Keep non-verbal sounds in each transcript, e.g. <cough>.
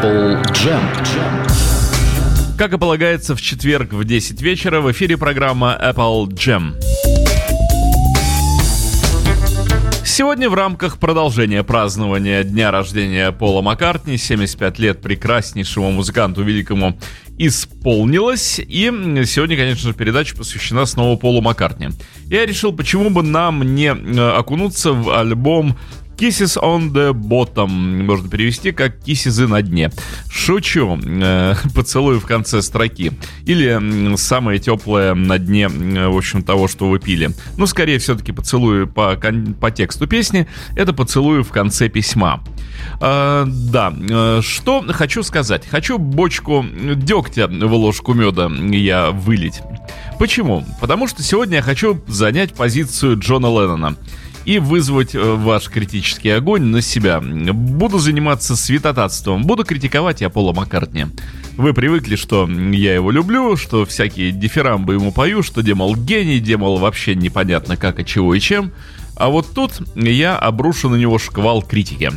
Apple Jam. Как и полагается, в четверг в 10 вечера в эфире программа Apple Jam. Сегодня в рамках продолжения празднования дня рождения Пола Маккартни, 75 лет прекраснейшему музыканту великому, исполнилось. И сегодня, конечно же, передача посвящена снова Полу Маккартни. Я решил, почему бы нам не э, окунуться в альбом Kisses on the bottom можно перевести как кисизы на дне. Шучу. Э, <laughs> поцелуй в конце строки. Или самое теплое на дне, в общем, того, что вы пили. Ну, скорее, все-таки поцелуй по, по тексту песни. Это поцелуй в конце письма. А, да, э, что хочу сказать. Хочу бочку дегтя в ложку меда я вылить. Почему? Потому что сегодня я хочу занять позицию Джона Леннона и вызвать э, ваш критический огонь на себя. Буду заниматься святотатством, буду критиковать я Пола Маккартни. Вы привыкли, что я его люблю, что всякие дифирамбы ему пою, что демол гений, демол вообще непонятно как, и чего и чем. А вот тут я обрушу на него шквал критики.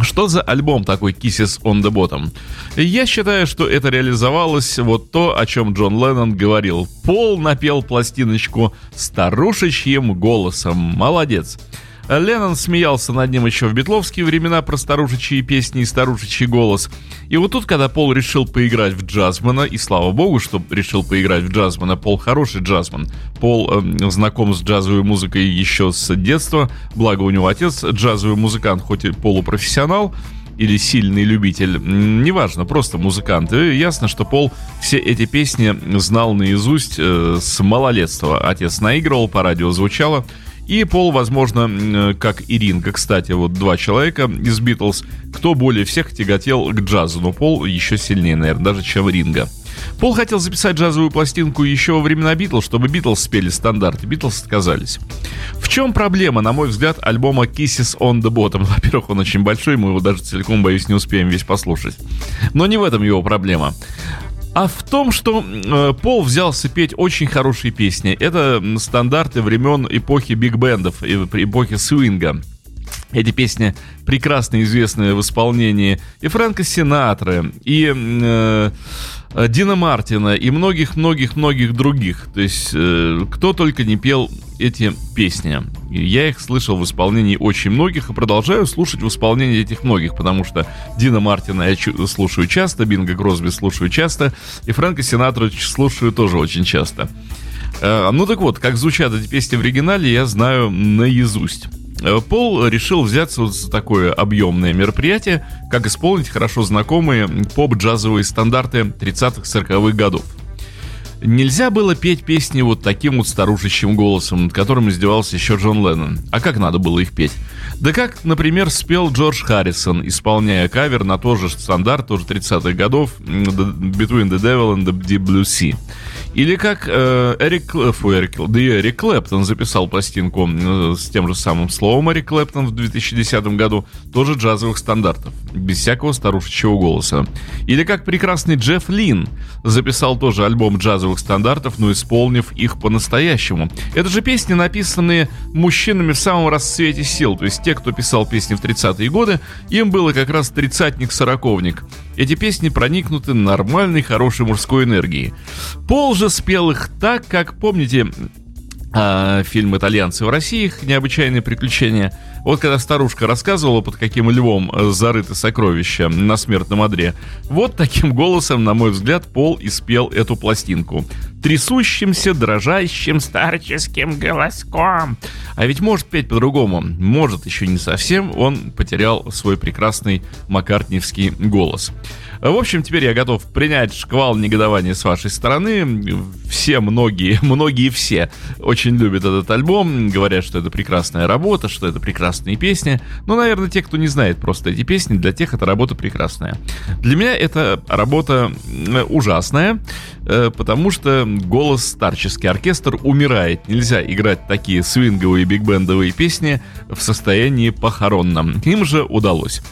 Что за альбом такой Kisses on the Bottom? Я считаю, что это реализовалось вот то, о чем Джон Леннон говорил. Пол напел пластиночку старушечьим голосом. Молодец. Леннон смеялся над ним еще в битловские времена про старушечьи песни и старушечий голос. И вот тут, когда Пол решил поиграть в джазмана, и слава богу, что решил поиграть в джазмана, Пол хороший джазман. Пол э, знаком с джазовой музыкой еще с детства, благо у него отец джазовый музыкант, хоть и полупрофессионал, или сильный любитель, неважно, просто музыкант. И ясно, что Пол все эти песни знал наизусть э, с малолетства. Отец наигрывал, по радио звучало. И Пол, возможно, как и Ринга, кстати, вот два человека из Битлз, кто более всех тяготел к джазу, но Пол еще сильнее, наверное, даже чем Ринга. Пол хотел записать джазовую пластинку еще во времена Битлз, чтобы Битлз спели стандарты. Битлз отказались. В чем проблема, на мой взгляд, альбома Kisses on the Bottom? <laughs> Во-первых, он очень большой, мы его даже целиком, боюсь, не успеем весь послушать. Но не в этом его проблема а в том, что э, Пол взялся петь очень хорошие песни. Это стандарты времен эпохи биг-бендов, эпохи свинга. Эти песни прекрасно известны в исполнении и Фрэнка Синатры, и э, Дина Мартина, и многих-многих-многих других. То есть, э, кто только не пел эти песни. Я их слышал в исполнении очень многих и продолжаю слушать в исполнении этих многих, потому что Дина Мартина я слушаю часто, Бинга Гросби слушаю часто, и Фрэнка Синатру слушаю тоже очень часто. Э, ну так вот, как звучат эти песни в оригинале, я знаю наизусть. Э, Пол решил взяться за такое объемное мероприятие, как исполнить хорошо знакомые поп-джазовые стандарты 30-40-х годов. Нельзя было петь песни вот таким вот старушечьим голосом, над которым издевался еще Джон Леннон. А как надо было их петь? Да как, например, спел Джордж Харрисон, исполняя кавер на тот же стандарт, тоже 30-х годов, Between the Devil and the Deep Blue Sea. Или как э, Эрик, фу, Эрик, да и Эрик Клэптон записал пластинку э, с тем же самым словом Эрик Клэптон в 2010 году, тоже джазовых стандартов, без всякого старушечьего голоса. Или как прекрасный Джефф Лин записал тоже альбом джазовых стандартов, но исполнив их по-настоящему. Это же песни, написанные мужчинами в самом расцвете сил, то есть те, кто писал песни в 30-е годы, им было как раз тридцатник-сороковник. Эти песни проникнуты нормальной, хорошей мужской энергией. Пол же спел их так, как, помните, а, фильм «Итальянцы в России», их необычайные приключения. Вот когда старушка рассказывала, под каким львом э, зарыты сокровища на смертном одре, вот таким голосом, на мой взгляд, Пол и спел эту пластинку. Трясущимся, дрожащим, старческим голоском. А ведь может петь по-другому. Может, еще не совсем. Он потерял свой прекрасный маккартневский голос. В общем, теперь я готов принять шквал негодования с вашей стороны. Все, многие, <laughs> многие все очень любят этот альбом, говорят, что это прекрасная работа, что это прекрасные песни. Но, наверное, те, кто не знает просто эти песни, для тех эта работа прекрасная. Для меня эта работа ужасная, э, потому что голос старческий оркестр умирает. Нельзя играть такие свинговые бигбендовые песни в состоянии похоронном. Им же удалось.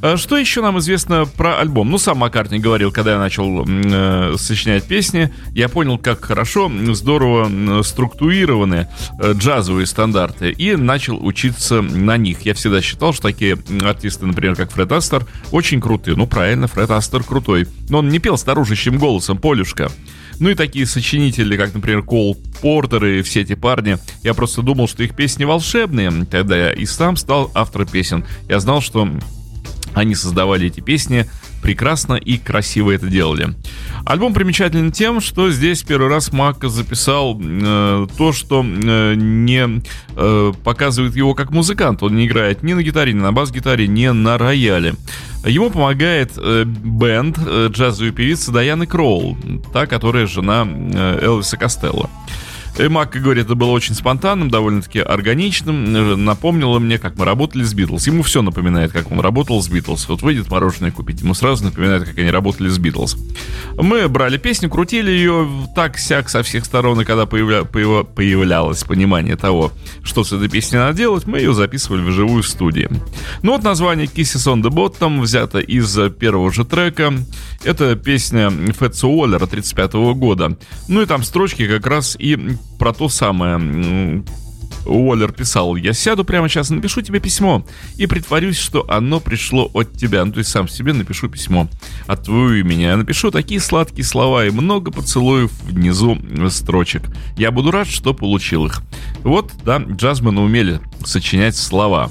А что еще нам известно про альбом? Ну, сам Маккартни говорил, когда я начал э, сочинять песни, я понял, как хорошо, здорово структурированы э, джазовые стандарты и начал учиться на них. Я всегда считал, что такие артисты, например, как Фред Астер, очень крутые. Ну, правильно, Фред Астер крутой. Но он не пел старушечьим голосом, Полюшка. Ну и такие сочинители, как, например, Кол Портер и все эти парни. Я просто думал, что их песни волшебные. Когда я и сам стал автором песен, я знал, что они создавали эти песни прекрасно и красиво это делали. Альбом примечателен тем, что здесь первый раз Мак записал э, то, что э, не э, показывает его как музыкант. Он не играет ни на гитаре, ни на бас-гитаре, ни на рояле. Ему помогает э, бенд э, джазовой певицы Даяны Кроул, та, которая жена э, Элвиса Костелло. И Мак говорит, это было очень спонтанным, довольно-таки органичным. Напомнило мне, как мы работали с Битлз. Ему все напоминает, как он работал с Битлз. Вот выйдет мороженое купить, ему сразу напоминает, как они работали с Битлз. Мы брали песню, крутили ее так-сяк со всех сторон, и когда появля... появлялось понимание того, что с этой песней надо делать, мы ее записывали в живую студии. Ну вот название Kisses on the Bottom взято из первого же трека. Это песня Фетса Уоллера 35 года. Ну и там строчки как раз и про то самое. Уоллер писал, я сяду прямо сейчас, напишу тебе письмо и притворюсь, что оно пришло от тебя. Ну, то есть сам себе напишу письмо от твоего имени. Я напишу такие сладкие слова и много поцелуев внизу строчек. Я буду рад, что получил их. Вот, да, джазмены умели сочинять слова.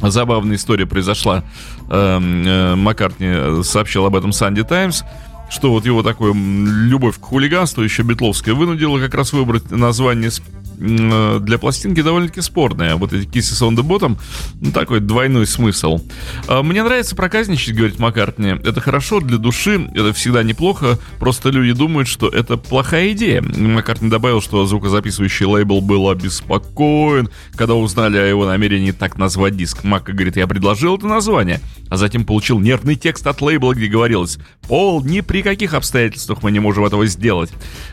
Забавная история произошла. Эм, э, Маккартни сообщил об этом Санди Таймс что вот его такая любовь к хулиганству еще Бетловская вынудила как раз выбрать название Э, для пластинки довольно-таки спорная. Вот эти Kisses on the Bottom, ну, такой двойной смысл. А, мне нравится проказничать, говорит Маккартни. Это хорошо для души, это всегда неплохо, просто люди думают, что это плохая идея. Маккартни добавил, что звукозаписывающий лейбл был обеспокоен, когда узнали о его намерении так назвать диск. Макка говорит, я предложил это название, а затем получил нервный текст от лейбла, где говорилось, Пол, ни при каких обстоятельствах мы не можем этого сделать.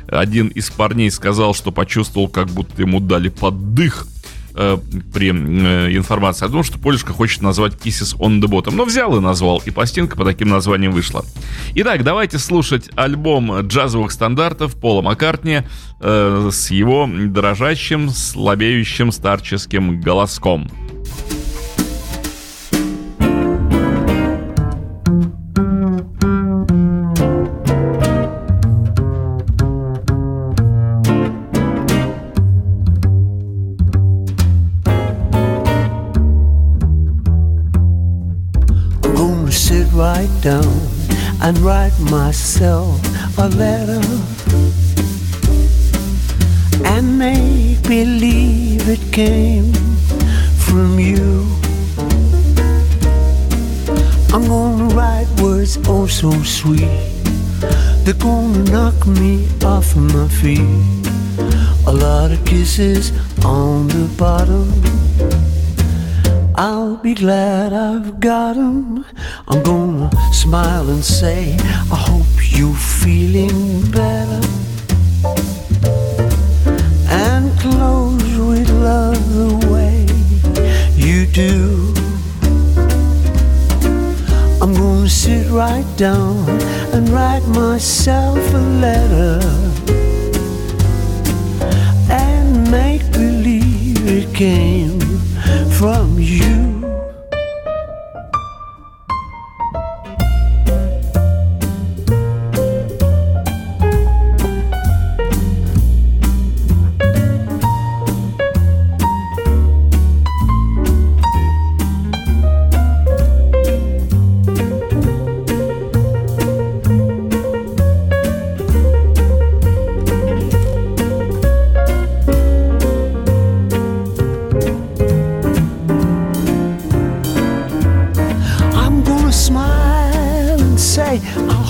Один из парней сказал, что почувствовал, как будто ему дали поддых э, при э, информации о том, что Полюшка хочет назвать Kisses on the Bottom. Но взял и назвал, и пластинка по таким названиям вышла. Итак, давайте слушать альбом джазовых стандартов Пола Маккартни э, с его дрожащим, слабеющим старческим голоском. down and write myself a letter and make believe it came from you. I'm gonna write words oh so sweet. They're gonna knock me off my feet. A lot of kisses on the bottom I'll be glad I've got 'em. I'm gonna smile and say, I hope you're feeling better. And close with love the way you do. I'm gonna sit right down and write myself a letter. And make believe it came from you.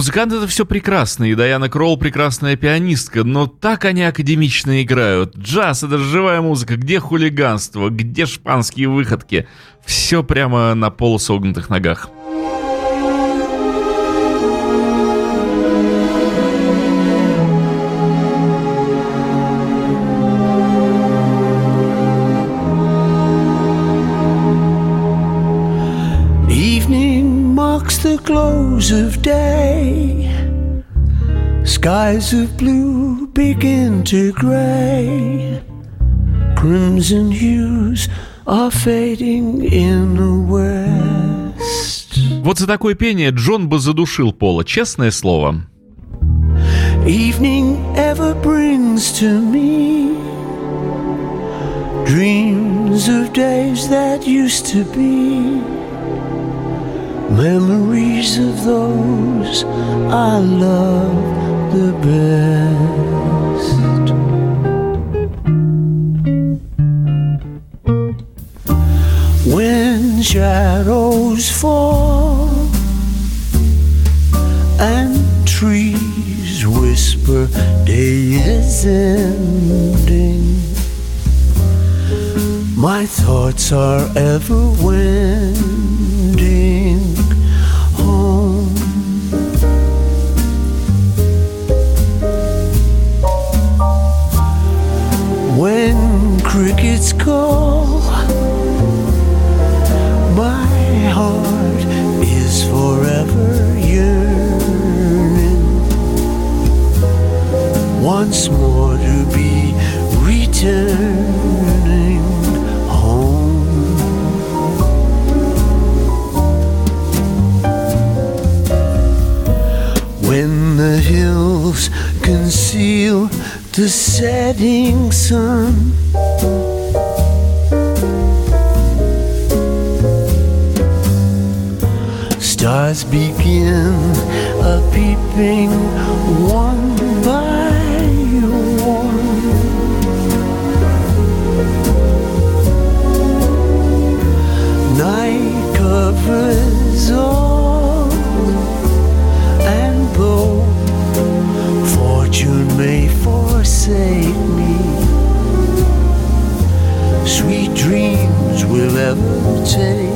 музыканты это все прекрасно, и Дайана Кролл прекрасная пианистка, но так они академично играют. Джаз — это живая музыка, где хулиганство, где шпанские выходки. Все прямо на полусогнутых ногах. The close of day. Skies of blue begin to gray. Crimson hues are fading in the west. Вот за такое пение Джон бы задушил Пола, честное слово. Evening ever brings to me dreams of days that used to be. Memories of those I love the best. When shadows fall and trees whisper day is ending. My thoughts are ever wending crickets call. My heart is forever yearning once more to be returning home. When the hills conceal the setting sun. Stars begin a peeping one by one. Night covers all, and though fortune may forsake me. Sweet dreams will ever take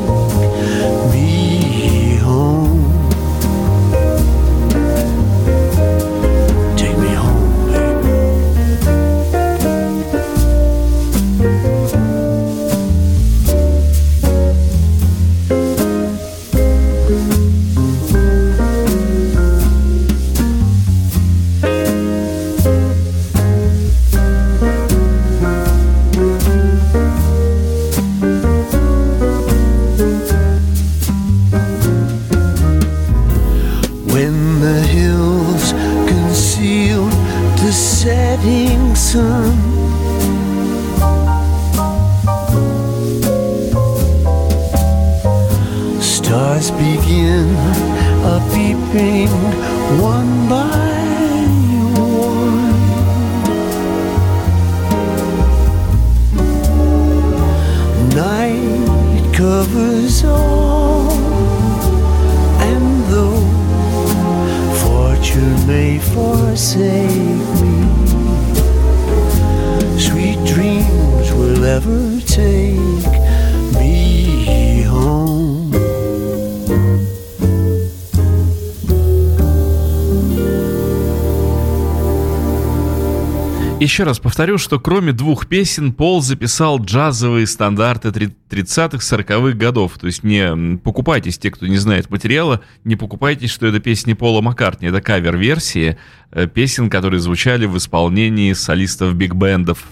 повторю, что кроме двух песен Пол записал джазовые стандарты 30-х-40-х годов. То есть не покупайтесь, те, кто не знает материала, не покупайтесь, что это песни Пола Маккартни. Это кавер-версии э, песен, которые звучали в исполнении солистов биг-бендов.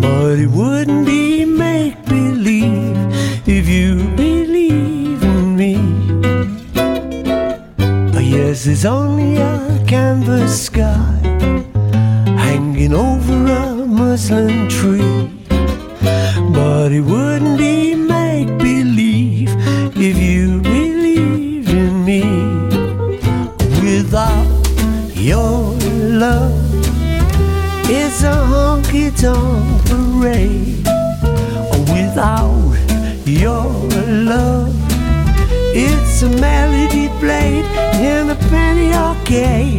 But it wouldn't be This is only a canvas sky hanging over a muslin tree. But it wouldn't be make believe if you believed in me. Without your love, it's a honky tonk parade. Without your love, it's a melody played in a.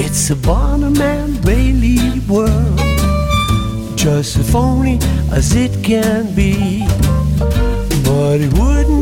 It's a Barnum and Bailey world, just as phony as it can be. But it wouldn't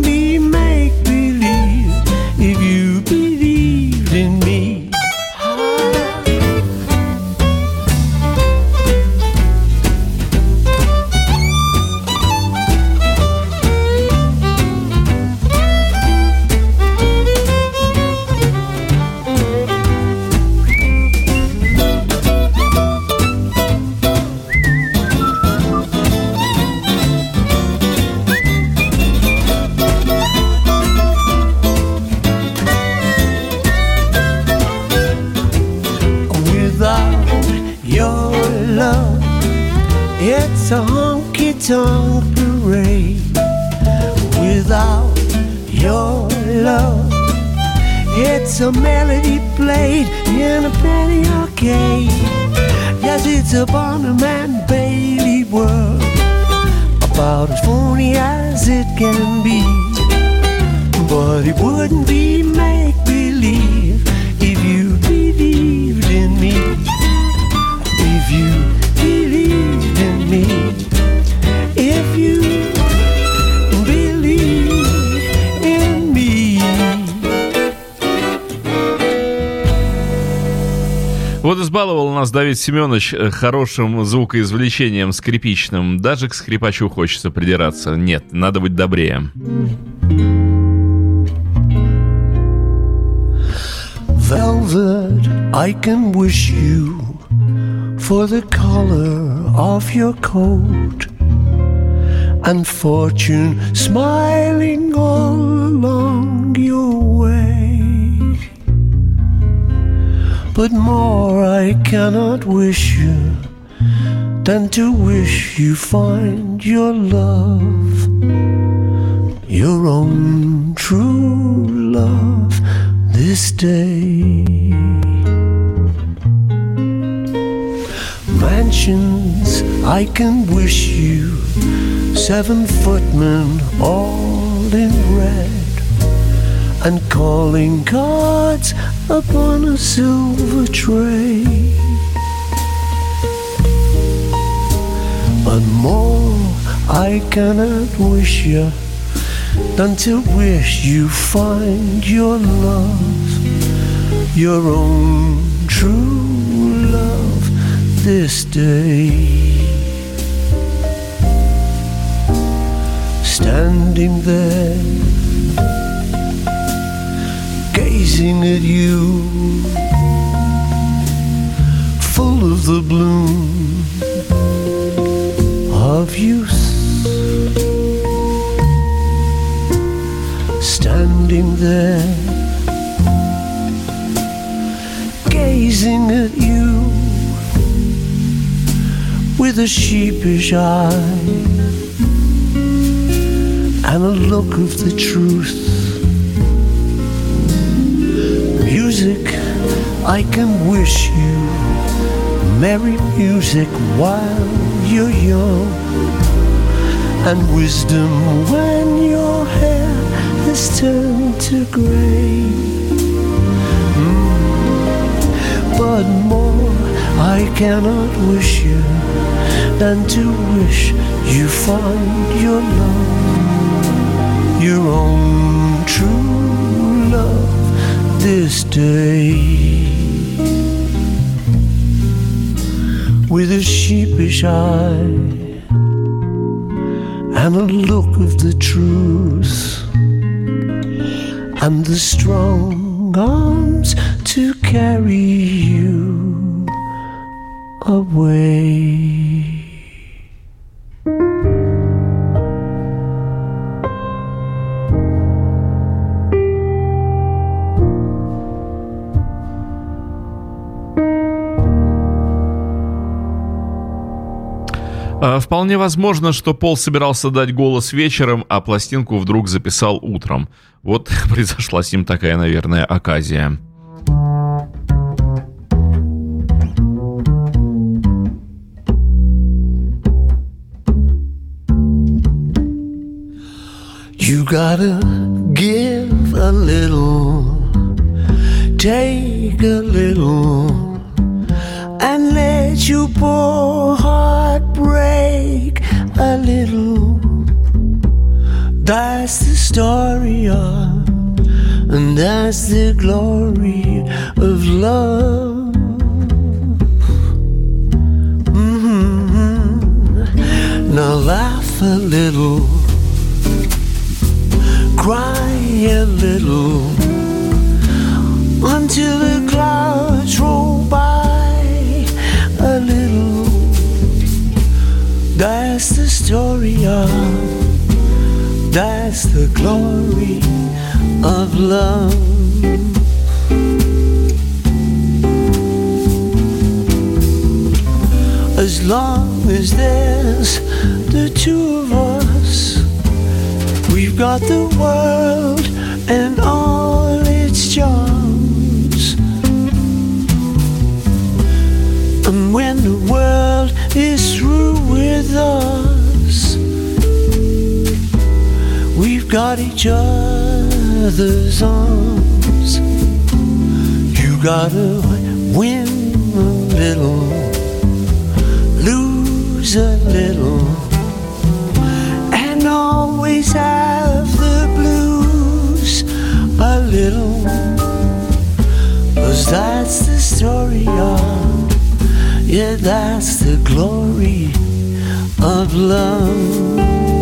Вот избаловал нас Давид Семенович э, хорошим звукоизвлечением скрипичным. Даже к скрипачу хочется придираться. Нет, надо быть добрее. Velvet, I can wish you for the color of your coat and fortune smiling all along your. But more I cannot wish you than to wish you find your love, your own true love this day. Mansions I can wish you, seven footmen all in red, and calling cards upon a silver tray. But more I cannot wish you than to wish you find your love, your own true love this day. Standing there, gazing at you, full of the bloom of youth. standing there, gazing at you with a sheepish eye and a look of the truth. Music, I can wish you merry music while you're young, and wisdom when your hair has turned to gray. Mm. But more I cannot wish you than to wish you find your love, your own true love this day. With a sheepish eye and a look of the truth and the strong arms to carry you away. Вполне возможно, что Пол собирался дать голос вечером, а пластинку вдруг записал утром. Вот <laughs> произошла с ним такая, наверное, оказия. You got a Give a little, take a little, and let your poor heart break a little. That's the story of, and that's the glory of love. Mm-hmm. Now laugh a little, cry a little, until the clouds roll That's the story of, that's the glory of love. As long as there's the two of us, we've got the world and all its charms. And when the world is through with us, we've got each other's arms. You gotta win a little, lose a little, and always have the blues a little. Cause that's the story of, yeah, that's the glory of love.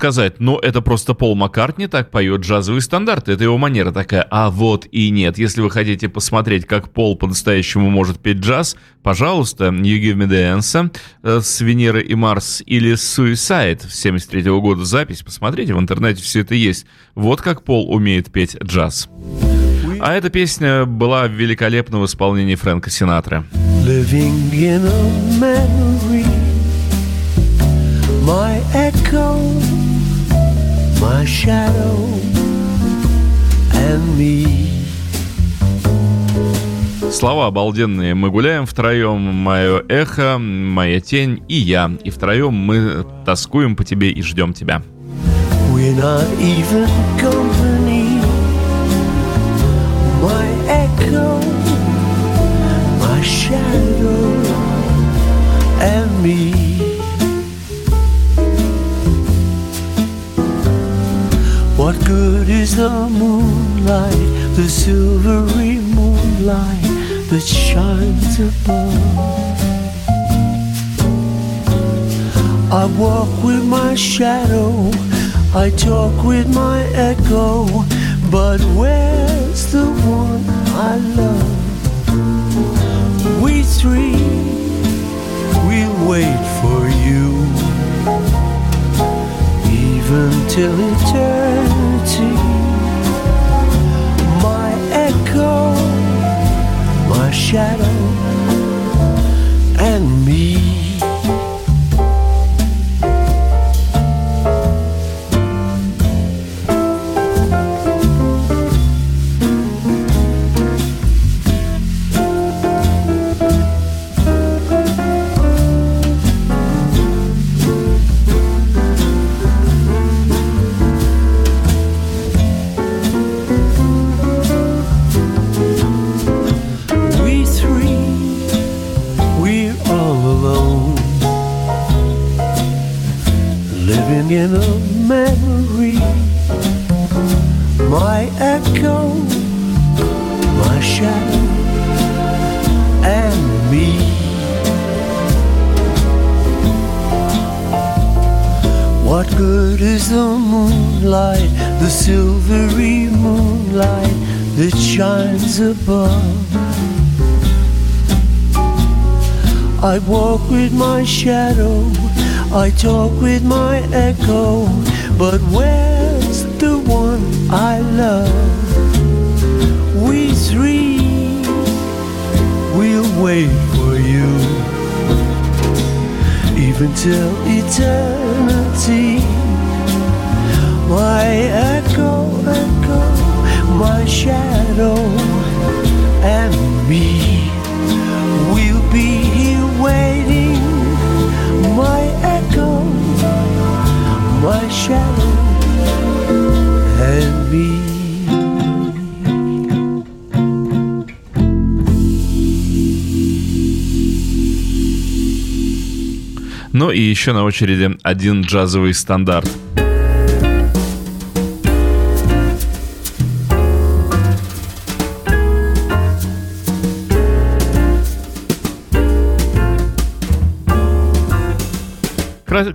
Сказать, ну это просто Пол Маккартни так поет джазовые стандарты, это его манера такая. А вот и нет. Если вы хотите посмотреть, как Пол по-настоящему может петь джаз, пожалуйста, You Give Me The Answer э, с Венеры и Марс или Suicide с 73 -го года запись. Посмотрите, в интернете все это есть. Вот как Пол умеет петь джаз. А эта песня была великолепна в исполнении Фрэнка memory, my echo, my shadow, and me. Слова обалденные. Мы гуляем втроем, мое эхо, моя тень и я. И втроем мы тоскуем по тебе и ждем тебя. We're not even company. My echo, my shadow, and me. What good is the moonlight, the silvery moonlight that shines above? I walk with my shadow, I talk with my echo, but where's the one I love? We three will wait for you, even till eternity. My echo, my shadow and me. My shadow, and me. What good is the moonlight, the silvery moonlight that shines above? I walk with my shadow, I talk with my echo, but where's the one I love? Three, we'll wait for you, even till eternity. My echo, echo, my shadow, and me. We'll be here waiting. My echo, my shadow, and me. Ну и еще на очереди один джазовый стандарт.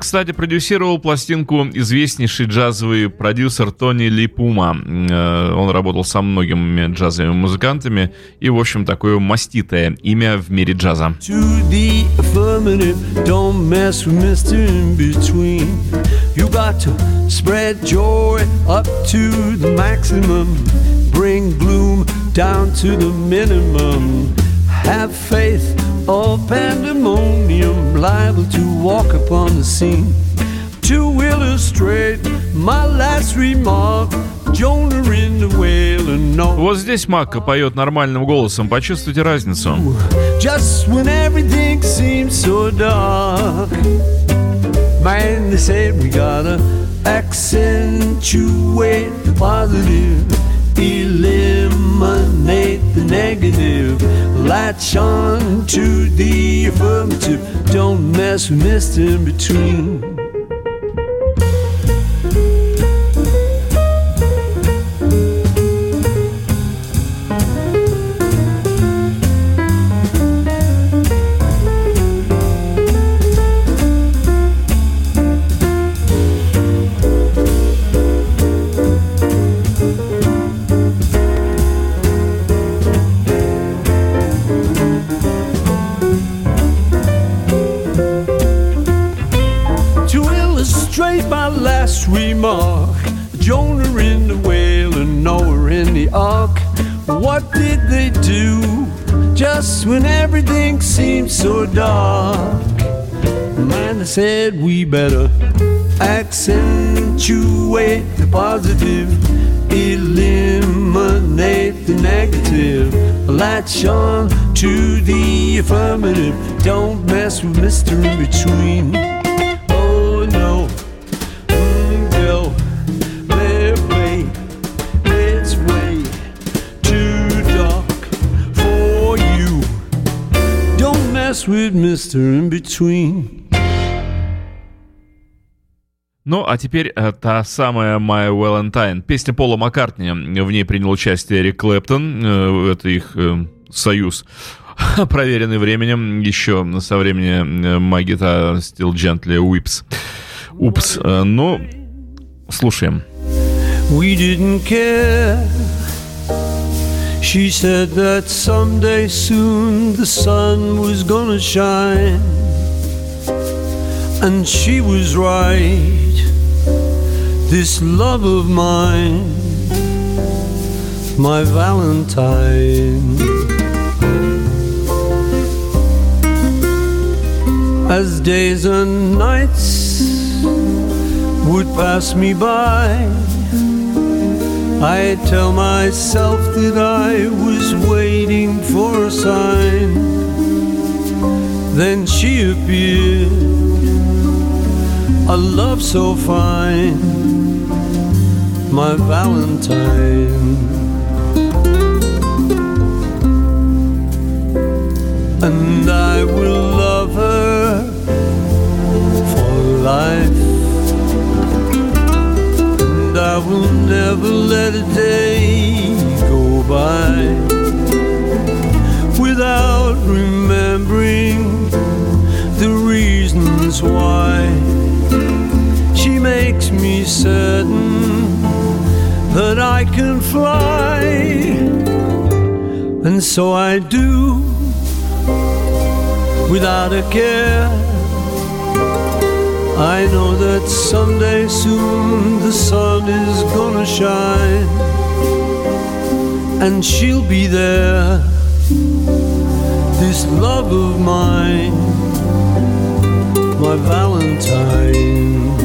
Кстати, продюсировал пластинку известнейший джазовый продюсер Тони Ли Пума. Э, Он работал со многими джазовыми музыкантами и, в общем, такое маститое имя в мире джаза. Bring gloom down to the minimum. Have faith or pandemonium, liable to walk upon the scene. To illustrate my last remark, Jonah in the whale and no. Вот здесь Макка поет нормальным голосом, почувствуйте разницу. Just when everything seems so dark, man, they said we gotta accentuate the positive, eliminate the negative, latch on to the affirmative. Don't mess with Mr. In Between. Said we better accentuate the positive, eliminate the negative, latch on to the affirmative. Don't mess with Mr. In Between. Ну, а теперь э, та самая My Valentine. Песня Пола Маккартни. В ней принял участие Эрик Клэптон. Э, Это их э, союз. <laughs> Проверенный временем. Еще со времени Guitar Still Gently Whips. Упс. Ну, слушаем. We didn't care. She said that someday soon the sun was gonna shine. And she was right, this love of mine, my Valentine. As days and nights would pass me by, I tell myself that I was waiting for a sign. Then she appeared a love so fine, my Valentine. And I will love her for life. And I will never let a day go by without remembering the reasons why makes me certain that I can fly. And so I do without a care. I know that someday soon the sun is gonna shine and she'll be there. This love of mine, my Valentine.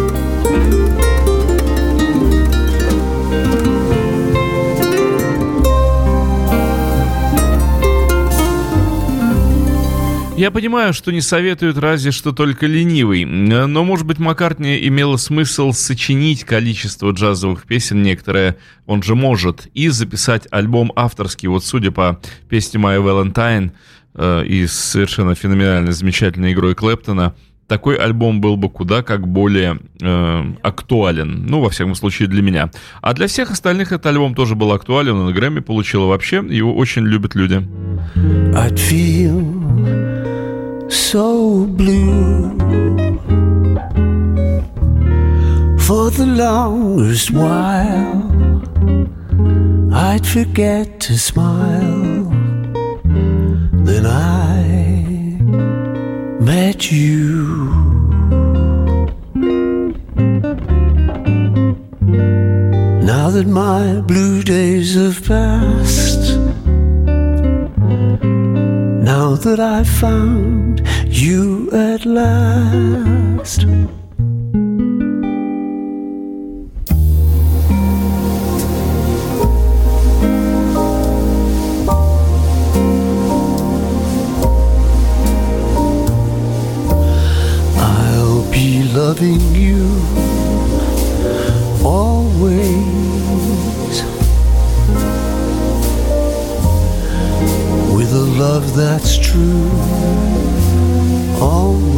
Я понимаю, что не советуют разве что только ленивый, но, может быть, Маккартни имело смысл сочинить количество джазовых песен некоторое, он же может, и записать альбом авторский. Вот судя по песне «My Valentine» э, и совершенно феноменальной, замечательной игрой Клэптона, такой альбом был бы куда как более э, актуален. Ну, во всяком случае, для меня. А для всех остальных этот альбом тоже был актуален. Он Грэмми получил вообще. Его очень любят люди. I'd feel so blue for the longest while. I'd forget to smile. Then I met you. Now that my blue days have passed, now that I've found you at last. Loving you always. With a love that's true, always.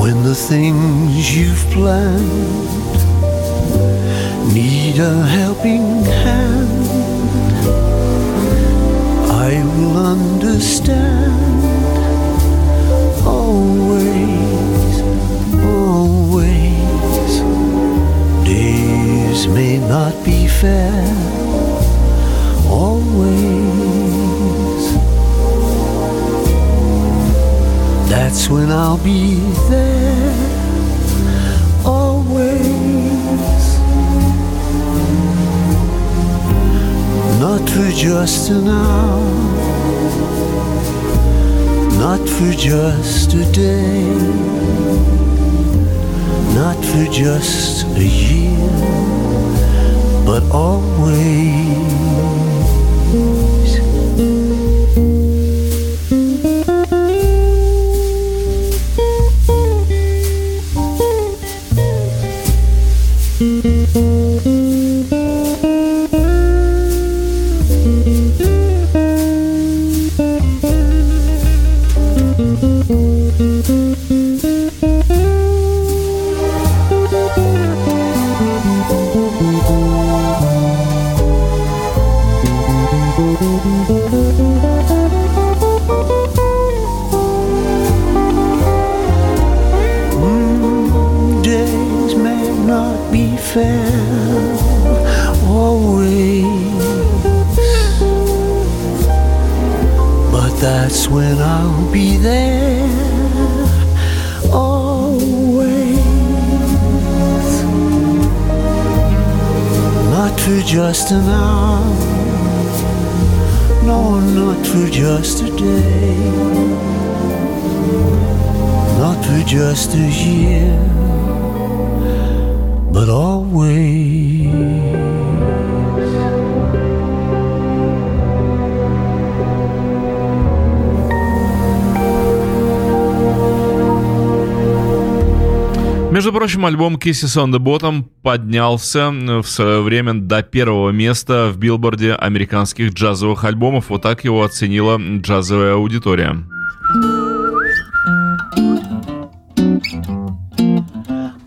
When the things you've planned need a helping hand, I will understand. Always, always. Days may not be fair. Always. That's when I'll be there. Not for just an hour not for just a day, not for just a year, but always. When I'll be there always. Not for just an hour, no, not for just a day, not for just a year, but always. Между прочим, альбом Kisses on the Bottom поднялся в свое время до первого места в билборде американских джазовых альбомов. Вот так его оценила джазовая аудитория.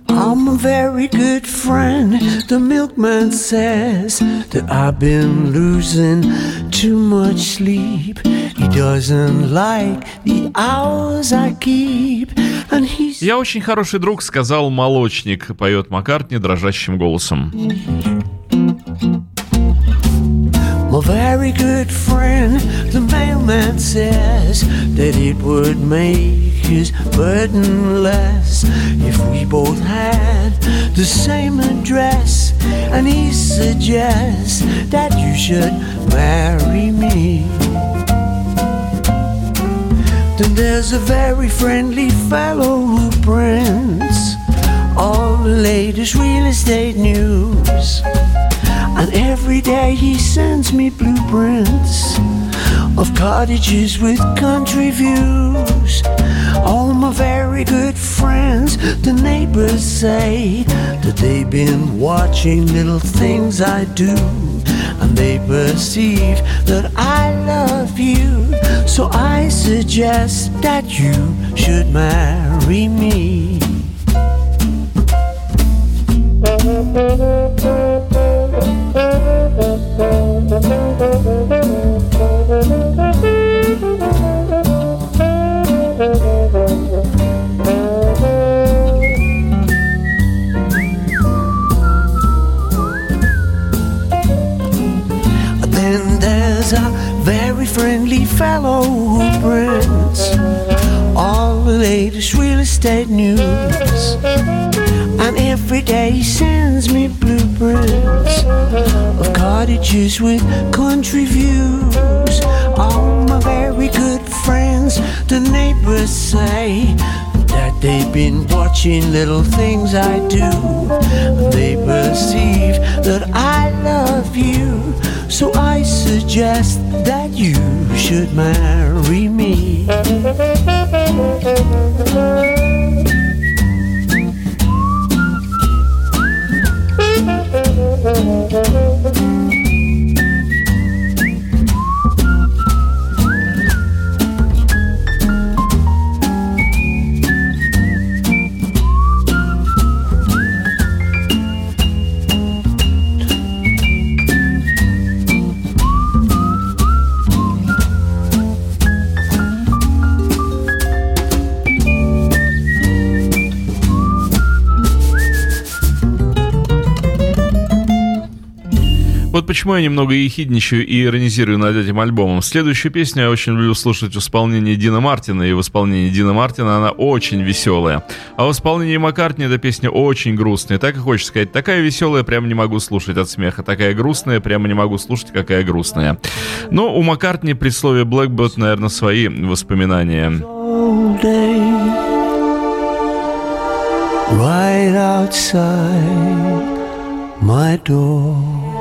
I'm a very good friend. The milkman says that I've been losing too much sleep. He doesn't like the hours I keep. «Я очень хороший друг», — сказал молочник, поет Маккартни дрожащим голосом. My very good friend, the mailman says that it would make his burden less if we both had the same address. And he suggests that you should marry me. Then there's a very friendly fellow who prints all the latest real estate news. And every day he sends me blueprints of cottages with country views. All my very good friends, the neighbors say that they've been watching little things I do and they perceive that I love you. So I suggest that you should marry me. Estate news. And every day sends me blueprints of cottages with country views. All my very good friends, the neighbors say that they've been watching little things I do. They perceive that I love you. So I suggest that you should marry me. Почему я немного ехидничаю и иронизирую над этим альбомом. Следующую песню я очень люблю слушать в исполнении Дина Мартина, и в исполнении Дина Мартина она очень веселая. А в исполнении Маккартни эта песня очень грустная. Так и хочется сказать, такая веселая, прямо не могу слушать от смеха, такая грустная, прямо не могу слушать, какая грустная. Но у Маккартни при слове Blackbird, наверное, свои воспоминания. Right outside my door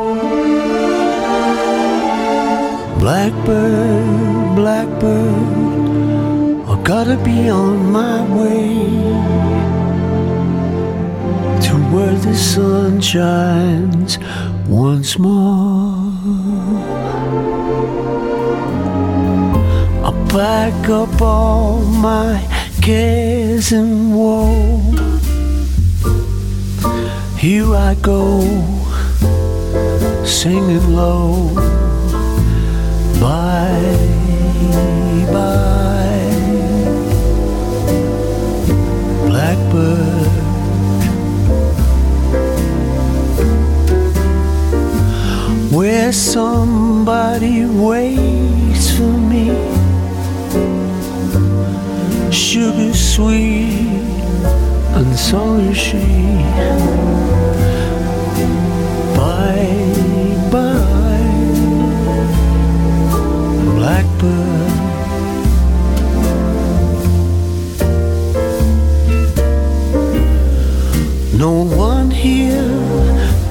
Blackbird, blackbird, I gotta be on my way to where the sun shines once more. I pack up all my cares and woe. Here I go, singing low. Bye, bye, blackbird. Where somebody waits for me, sugar sweet, and so is she.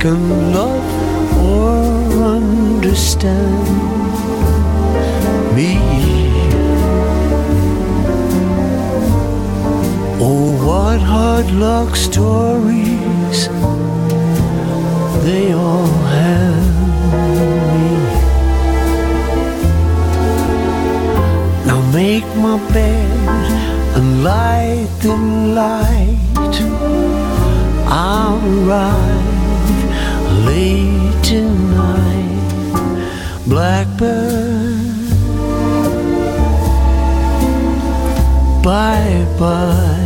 Can love or understand me. Oh, what hard luck stories they all have me. Now make my bed and light the light. I'll arrive late tonight, Blackbird. Bye bye.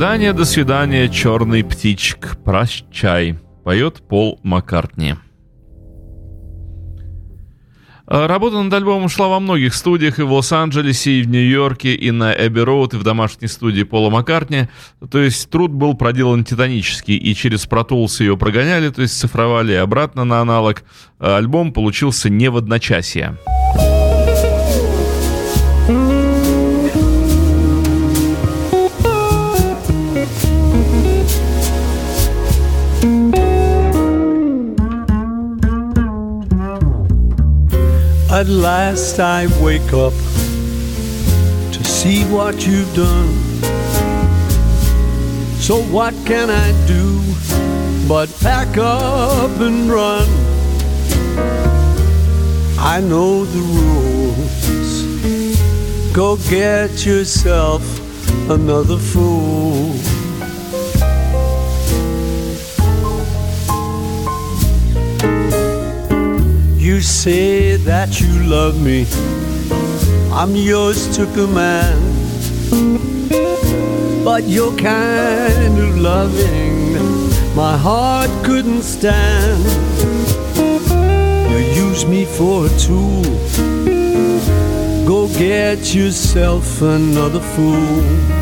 Свидания, до свидания, черный птичек, прощай, поет Пол Маккартни. Работа над альбомом шла во многих студиях и в Лос-Анджелесе, и в Нью-Йорке, и на Эбби Роуд, и в домашней студии Пола Маккартни. То есть труд был проделан титанический, и через Pro Tools ее прогоняли, то есть цифровали обратно на аналог. Альбом получился не в одночасье. At last I wake up to see what you've done. So what can I do but pack up and run? I know the rules. Go get yourself another fool. You say that you love me. I'm yours to command. But your kind of loving, my heart couldn't stand. You use me for a tool. Go get yourself another fool.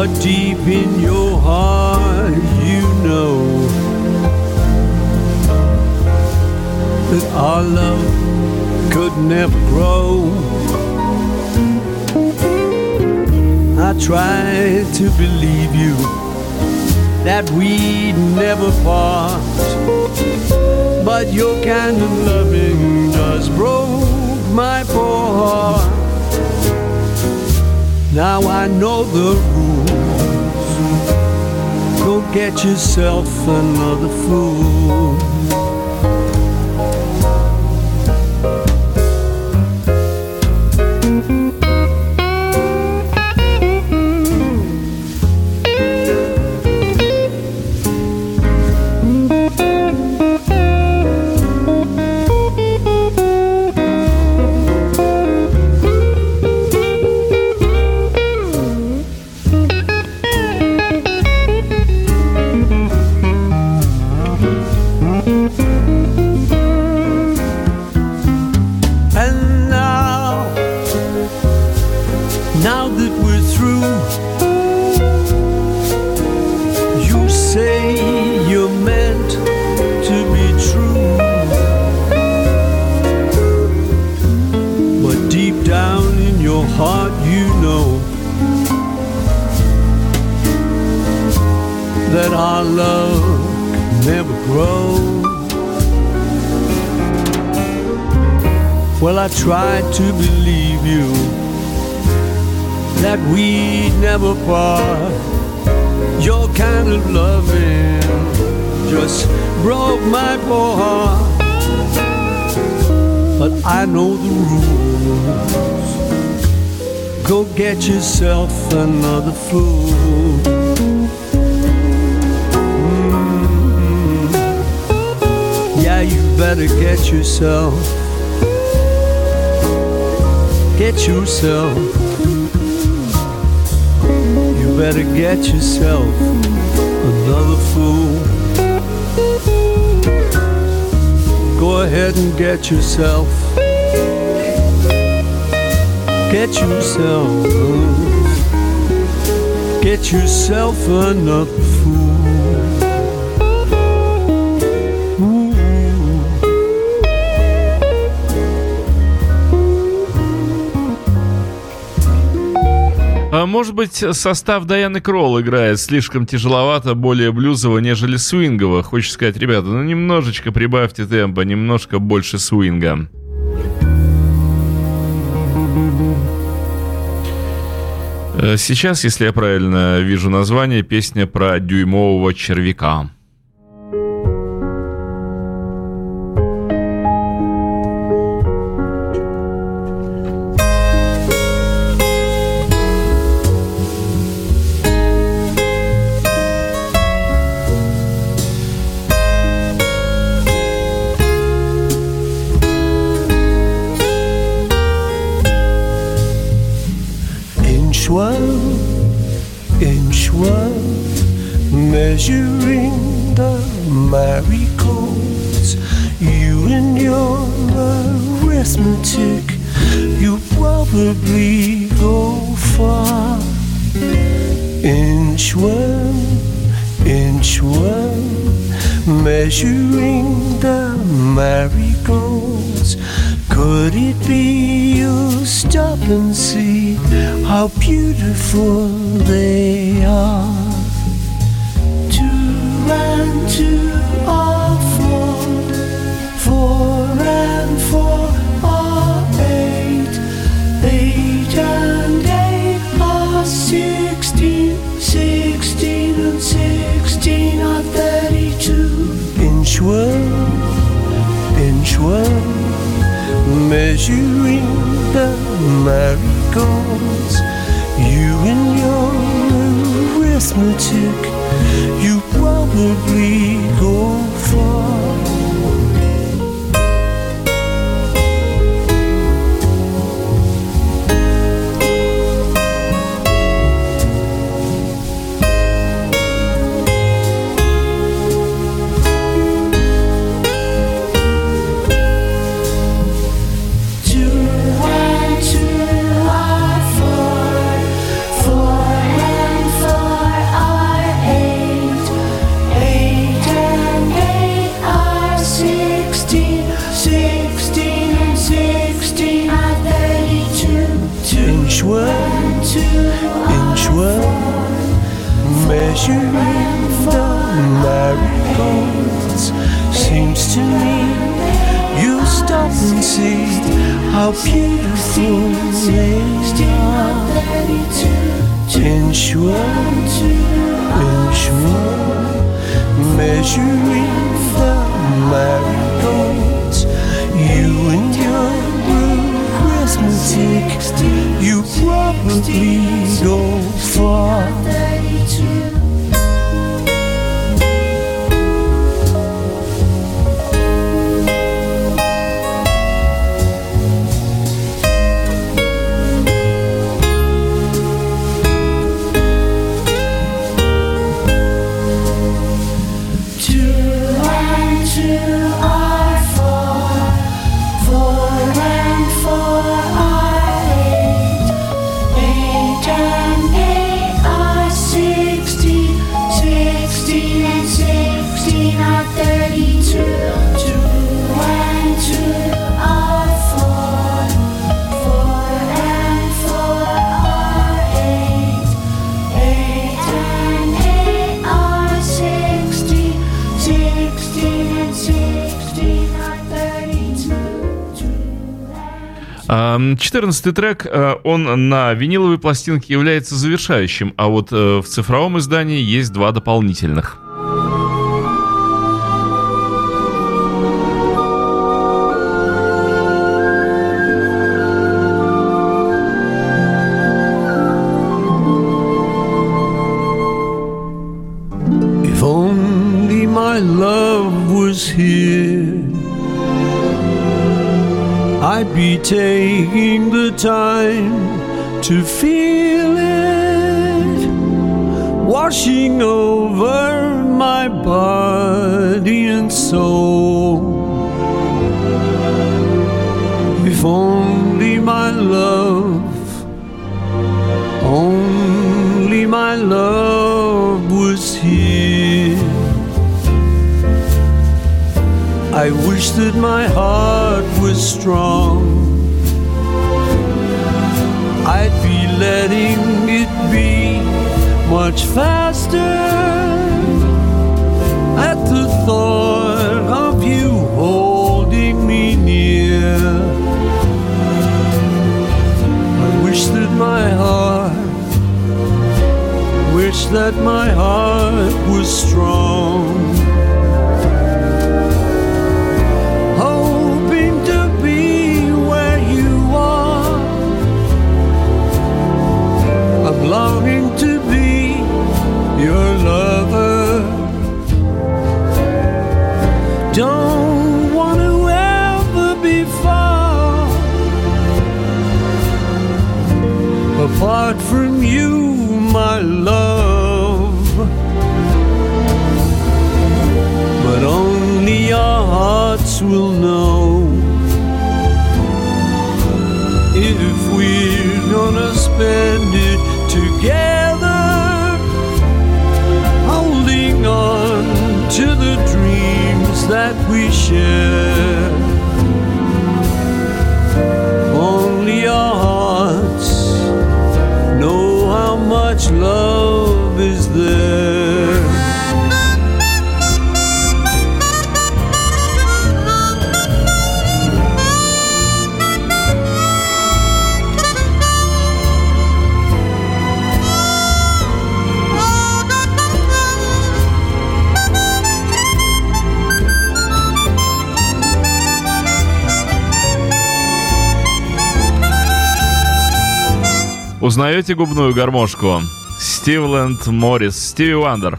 But deep in your heart, you know that our love could never grow. I tried to believe you that we'd never part. But your kind of loving just broke my poor heart. Now I know the rules. Get yourself another fool. Tried to believe you that we'd never part. Your kind of loving just broke my poor heart. But I know the rules. Go get yourself another fool. Mm. Yeah, you better get yourself get yourself. You better get yourself another fool. Go ahead and get yourself. Get yourself. Get yourself another может быть, состав Даяны Кролл играет слишком тяжеловато, более блюзово, нежели свингово. Хочешь сказать, ребята, ну немножечко прибавьте темпа, немножко больше свинга. Э, Сейчас, если я правильно вижу название, песня про дюймового червяка. How beautiful they are? Two and two are four, four and four are eight, eight and eight are sixteen, sixteen and sixteen are thirty-two. Inch one measuring the marigolds. You and your arithmetic, you probably and see how beautiful they are. Inch world, inch world, measuring the marigolds. You and your arithmetic, you probably go far. 14 трек, э, он на виниловой пластинке является завершающим, а вот э, в цифровом издании есть два дополнительных. Time to feel it washing over my body and soul. If only my love, only my love was here. I wish that my heart was strong. Much faster at the thought of you holding me near. I wish that my heart, wish that my heart was strong. Apart from you, my love. But only our hearts will know if we're gonna spend it together, holding on to the dreams that we share. Love is there. Узнаете губную гармошку? Стивленд Моррис, Стиви Вандер.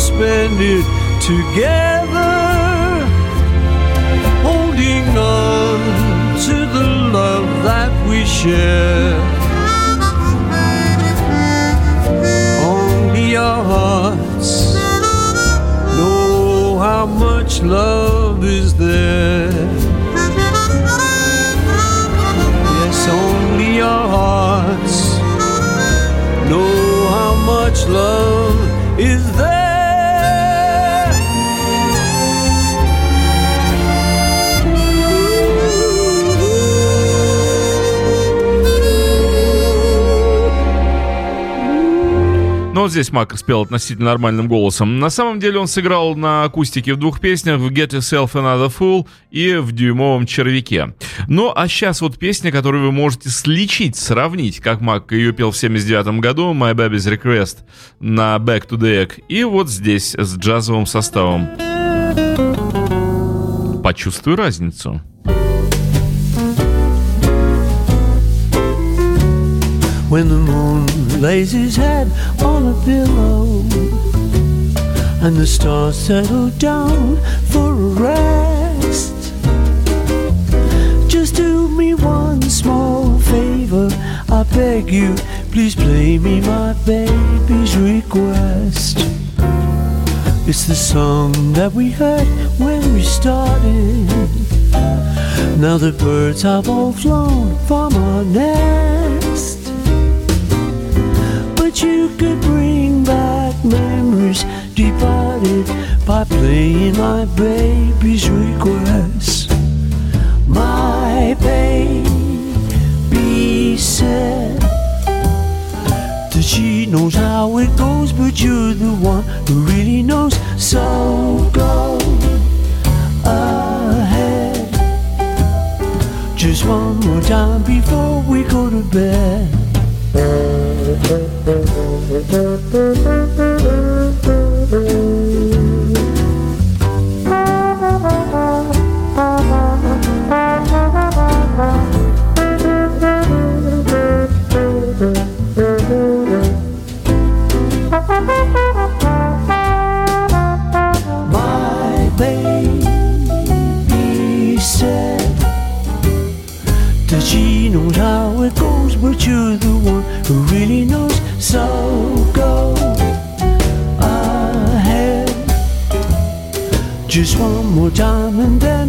Spend it together, holding on to the love that we share. Only our hearts know how much love is there. Yes, only our hearts know how much love is there. Но вот здесь Мак спел относительно нормальным голосом. На самом деле он сыграл на акустике в двух песнях в Get Yourself Another Fool и в Дюймовом червяке. Ну а сейчас вот песня, которую вы можете сличить, сравнить, как Мак ее пел в 79 году, My Baby's Request на Back to the Egg, и вот здесь с джазовым составом. Почувствуй разницу. When the moon lays his head on a pillow and the stars settle down for a rest. Just do me one small favor, I beg you, please play me my baby's request. It's the song that we heard when we started. Now the birds have all flown from our nest. You could bring back memories departed by playing my baby's request. My baby said that she knows how it goes, but you're the one who really knows. So go ahead. Just one more time before we go to bed. Mm-hmm. More time and then